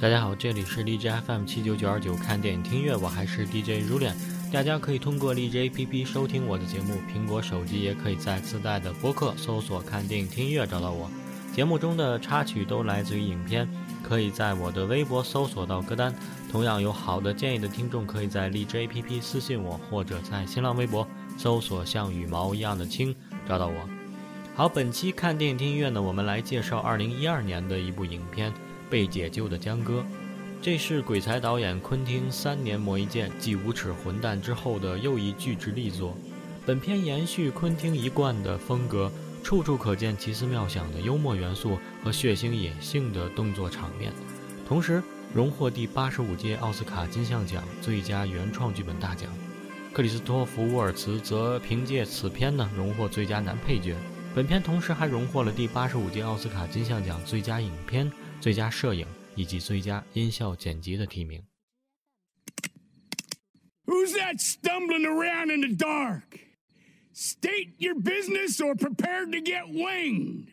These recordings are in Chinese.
大家好，这里是荔枝 FM 七九九二九看电影听乐，我还是 DJ 如恋。大家可以通过荔枝 APP 收听我的节目，苹果手机也可以在自带的播客搜索“看电影听乐”找到我。节目中的插曲都来自于影片，可以在我的微博搜索到歌单。同样有好的建议的听众，可以在荔枝 APP 私信我，或者在新浪微博搜索“像羽毛一样的青”找到我。好，本期看电影听音乐呢，我们来介绍二零一二年的一部影片。被解救的江歌，这是鬼才导演昆汀三年磨一剑继无耻混蛋之后的又一巨制力作。本片延续昆汀一贯的风格，处处可见奇思妙想的幽默元素和血腥野性的动作场面，同时荣获第八十五届奥斯卡金像奖最佳原创剧本大奖。克里斯托弗·沃尔茨则凭借此片呢荣获最佳男配角。本片同时还荣获了第八十五届奥斯卡金像奖最佳影片。最佳摄影以及最佳音效剪辑的提名。Who's that stumbling around in the dark? State your business or prepare to get winged.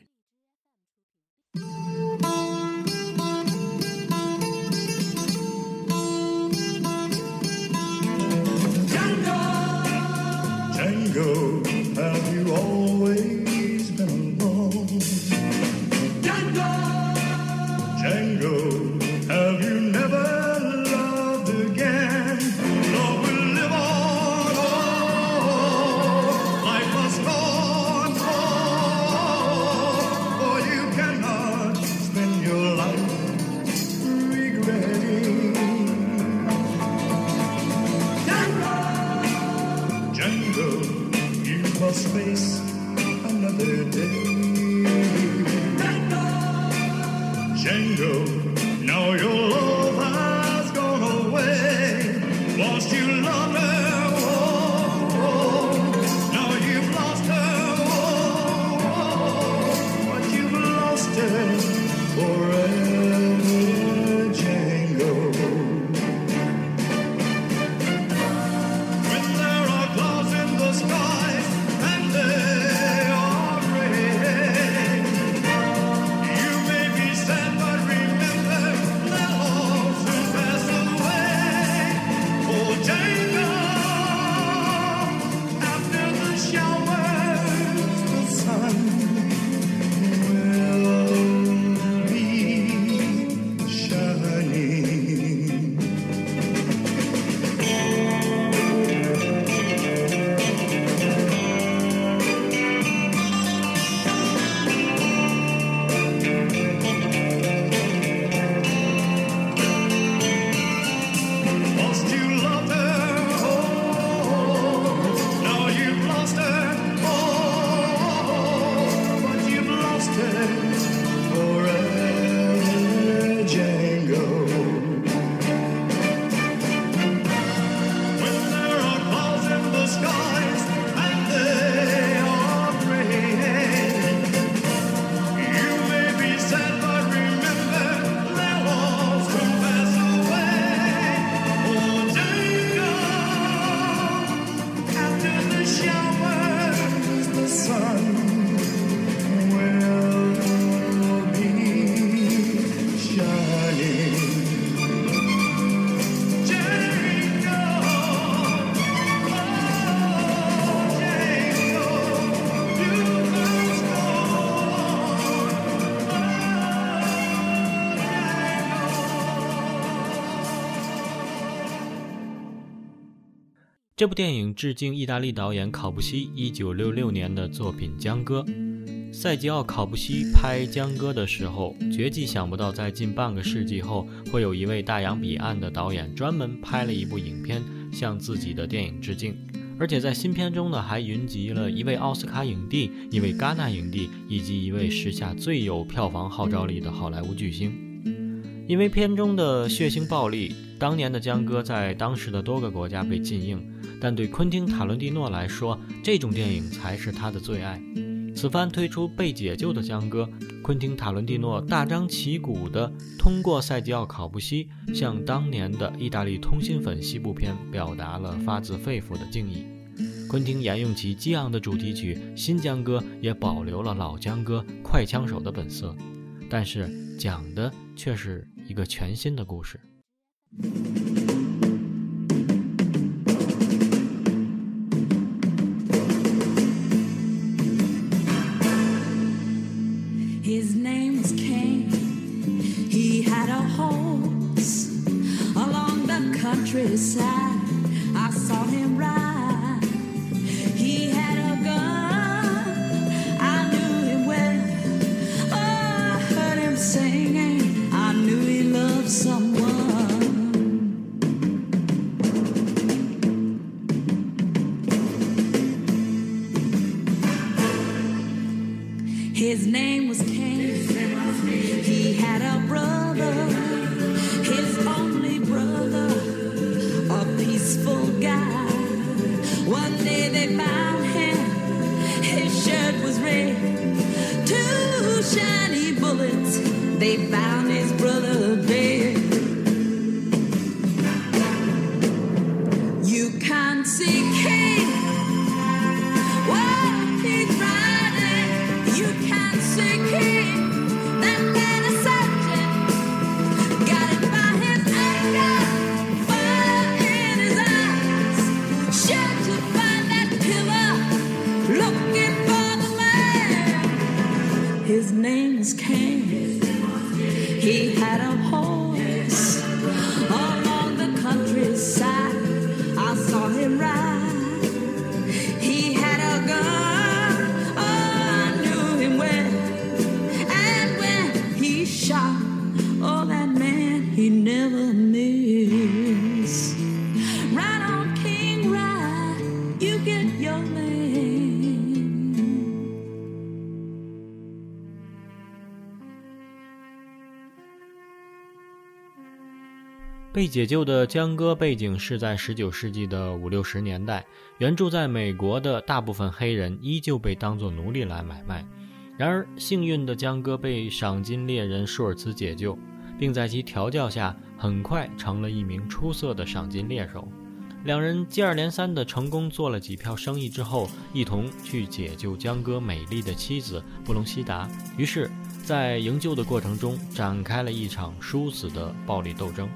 another day. 这部电影致敬意大利导演考布西1966年的作品《江歌》。塞吉奥·考布西拍《江歌》的时候，绝技想不到在近半个世纪后，会有一位大洋彼岸的导演专门拍了一部影片向自己的电影致敬，而且在新片中呢，还云集了一位奥斯卡影帝、一位戛纳影帝以及一位时下最有票房号召力的好莱坞巨星。因为片中的血腥暴力，当年的《江歌》在当时的多个国家被禁映。但对昆汀·塔伦蒂诺来说，这种电影才是他的最爱。此番推出被解救的江歌，昆汀·塔伦蒂诺大张旗鼓地通过塞吉奥·考布西，向当年的意大利通心粉西部片表达了发自肺腑的敬意。昆汀沿用其激昂的主题曲，新江歌也保留了老江歌快枪手的本色，但是讲的却是一个全新的故事。the. they bound 被解救的江哥背景是在19世纪的五六十年代，原住在美国的大部分黑人依旧被当作奴隶来买卖。然而，幸运的江哥被赏金猎人舒尔茨解救，并在其调教下，很快成了一名出色的赏金猎手。两人接二连三地成功做了几票生意之后，一同去解救江哥美丽的妻子布隆西达。于是，在营救的过程中，展开了一场殊死的暴力斗争。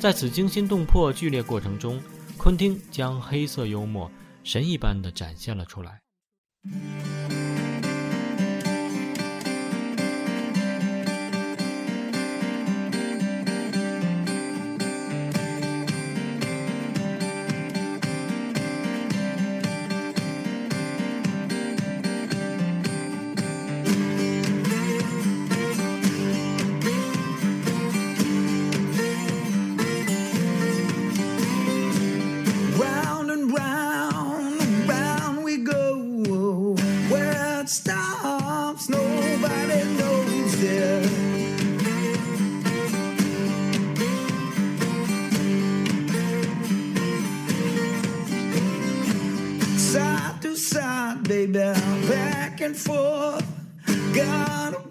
在此惊心动魄剧烈过程中，昆汀将黑色幽默神一般的展现了出来。And forth. God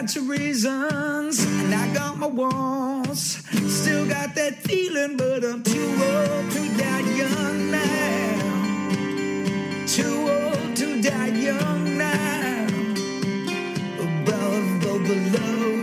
got your reasons, and I got my walls. Still got that feeling, but I'm too old to die young now. Too old to die young now. Above or below.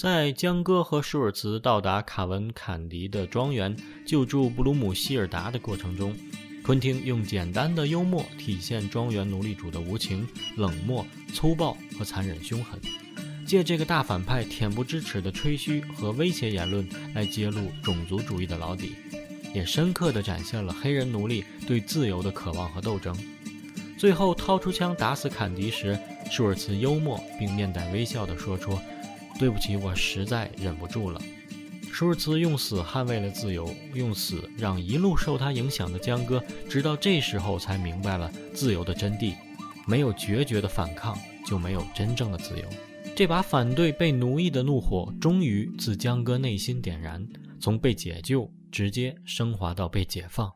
在江哥和舒尔茨到达卡文坎迪的庄园救助布鲁姆希尔达的过程中，昆汀用简单的幽默体现庄园奴隶主的无情、冷漠、粗暴和残忍凶狠，借这个大反派恬不知耻的吹嘘和威胁言论来揭露种族主义的老底，也深刻地展现了黑人奴隶对自由的渴望和斗争。最后掏出枪打死坎迪时，舒尔茨幽默并面带微笑地说出。对不起，我实在忍不住了。舒尔茨用死捍卫了自由，用死让一路受他影响的江哥，直到这时候才明白了自由的真谛。没有决绝的反抗，就没有真正的自由。这把反对被奴役的怒火，终于自江哥内心点燃，从被解救直接升华到被解放。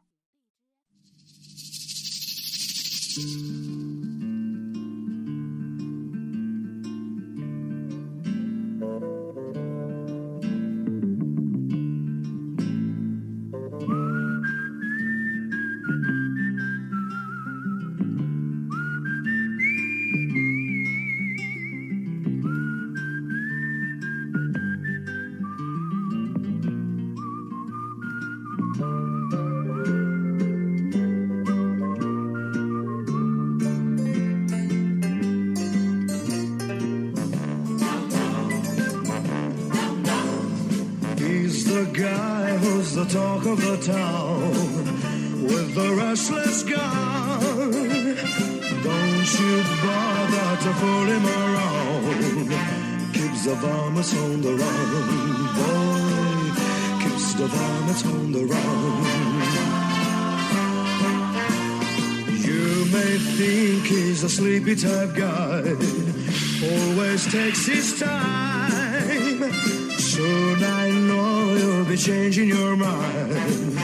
You bother to fool him around. Keeps the varmints on the run, boy. Keeps the varmints on the run. You may think he's a sleepy type guy, always takes his time. Soon I know you'll be changing your mind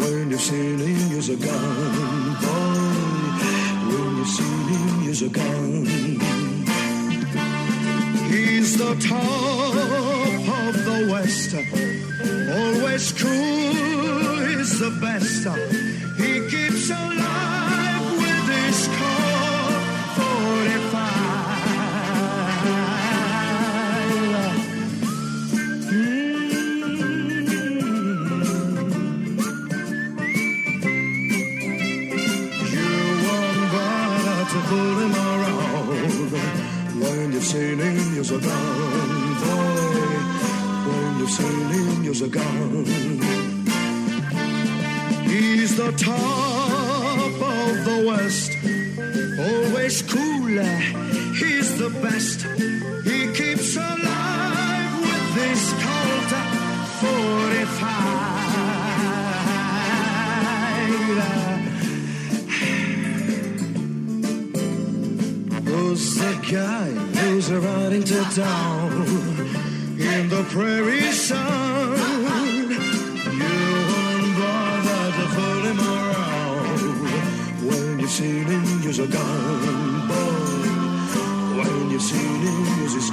when you've seen him use a gun, boy. You've seen him use a gun. He's the top of the West, always cool, he's the best. He keeps alive to town in the prairie sun? You won't bother to fool him around when you've seen him a gun, boy. When you've seen him use his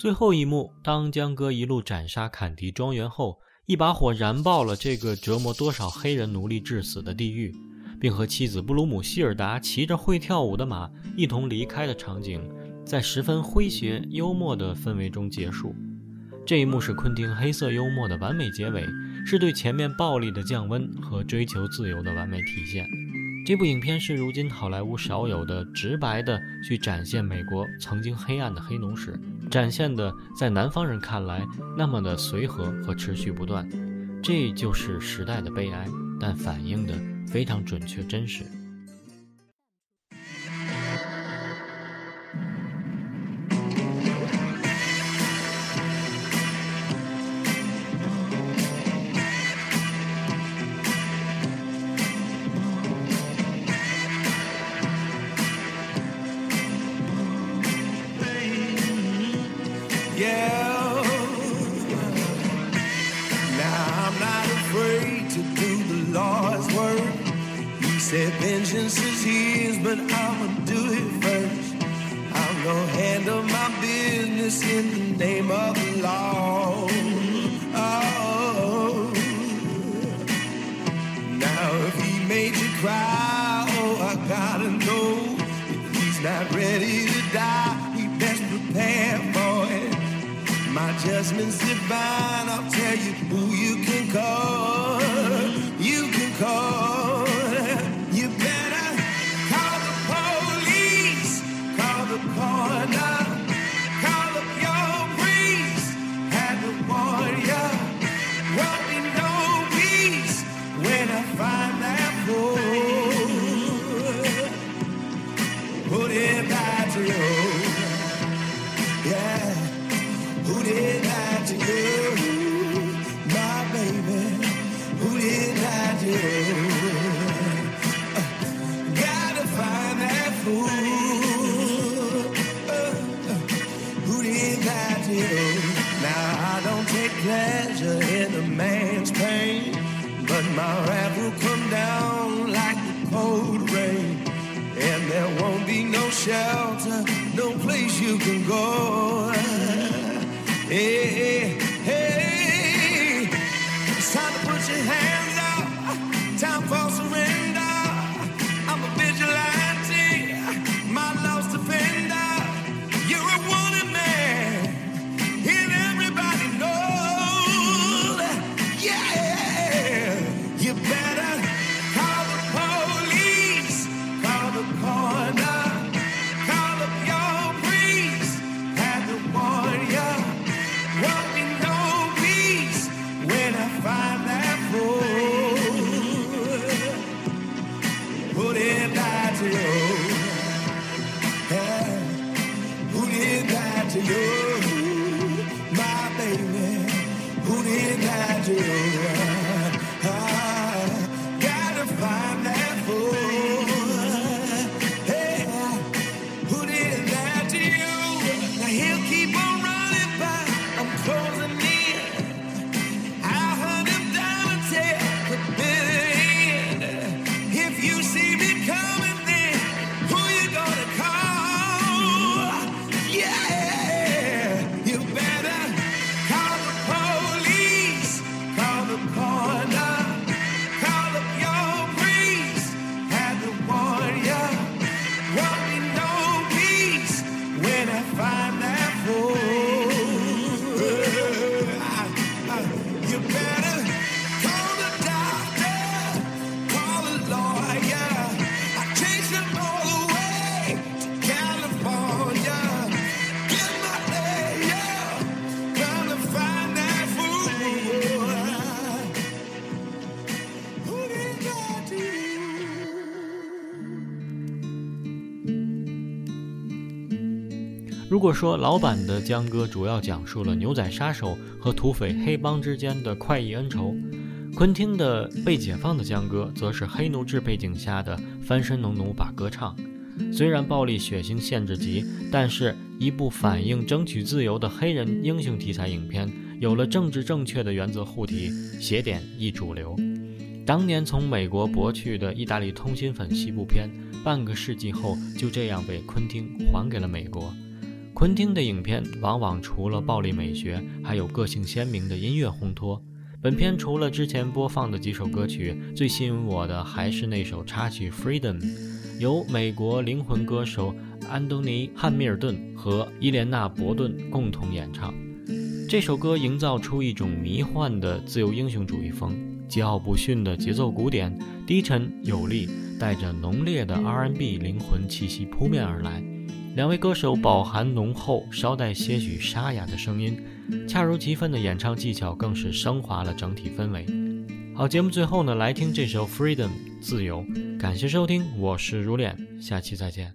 最后一幕，当江哥一路斩杀坎迪庄园后，一把火燃爆了这个折磨多少黑人奴隶致死的地狱，并和妻子布鲁姆希尔达骑着会跳舞的马一同离开的场景，在十分诙谐幽默的氛围中结束。这一幕是昆汀黑色幽默的完美结尾，是对前面暴力的降温和追求自由的完美体现。这部影片是如今好莱坞少有的直白的去展现美国曾经黑暗的黑奴史，展现的在南方人看来那么的随和和持续不断，这就是时代的悲哀，但反映的非常准确真实。「yeah. Now I'm not afraid to do the Lord's work. He said vengeance is his, but I'ma do it first. I'm gonna handle my business in the name of the law. Oh. Now if he made you cry, My judgment's divine. I'll tell you who you can call. 如果说老版的江歌主要讲述了牛仔杀手和土匪黑帮之间的快意恩仇，昆汀的被解放的江歌则是黑奴制背景下的翻身农奴把歌唱。虽然暴力血腥限制级，但是一部反映争取自由的黑人英雄题材影片，有了政治正确的原则护体，写点亦主流。当年从美国博去的意大利通心粉西部片，半个世纪后就这样被昆汀还给了美国。昆汀的影片往往除了暴力美学，还有个性鲜明的音乐烘托。本片除了之前播放的几首歌曲，最吸引我的还是那首插曲《Freedom》，由美国灵魂歌手安东尼·汉密尔顿和伊莲娜·伯顿共同演唱。这首歌营造出一种迷幻的自由英雄主义风，桀骜不驯的节奏鼓点，低沉有力，带着浓烈的 R&B 灵魂气息扑面而来。两位歌手饱含浓厚、稍带些许沙哑的声音，恰如其分的演唱技巧更是升华了整体氛围。好，节目最后呢，来听这首《Freedom》自由。感谢收听，我是如脸，下期再见。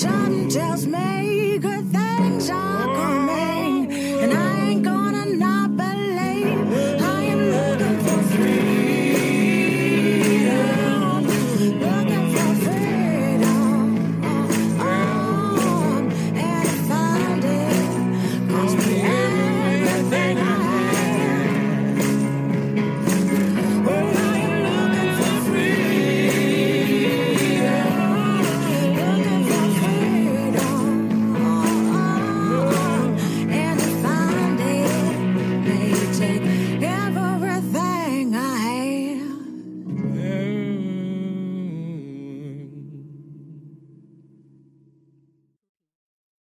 Something tells me good things are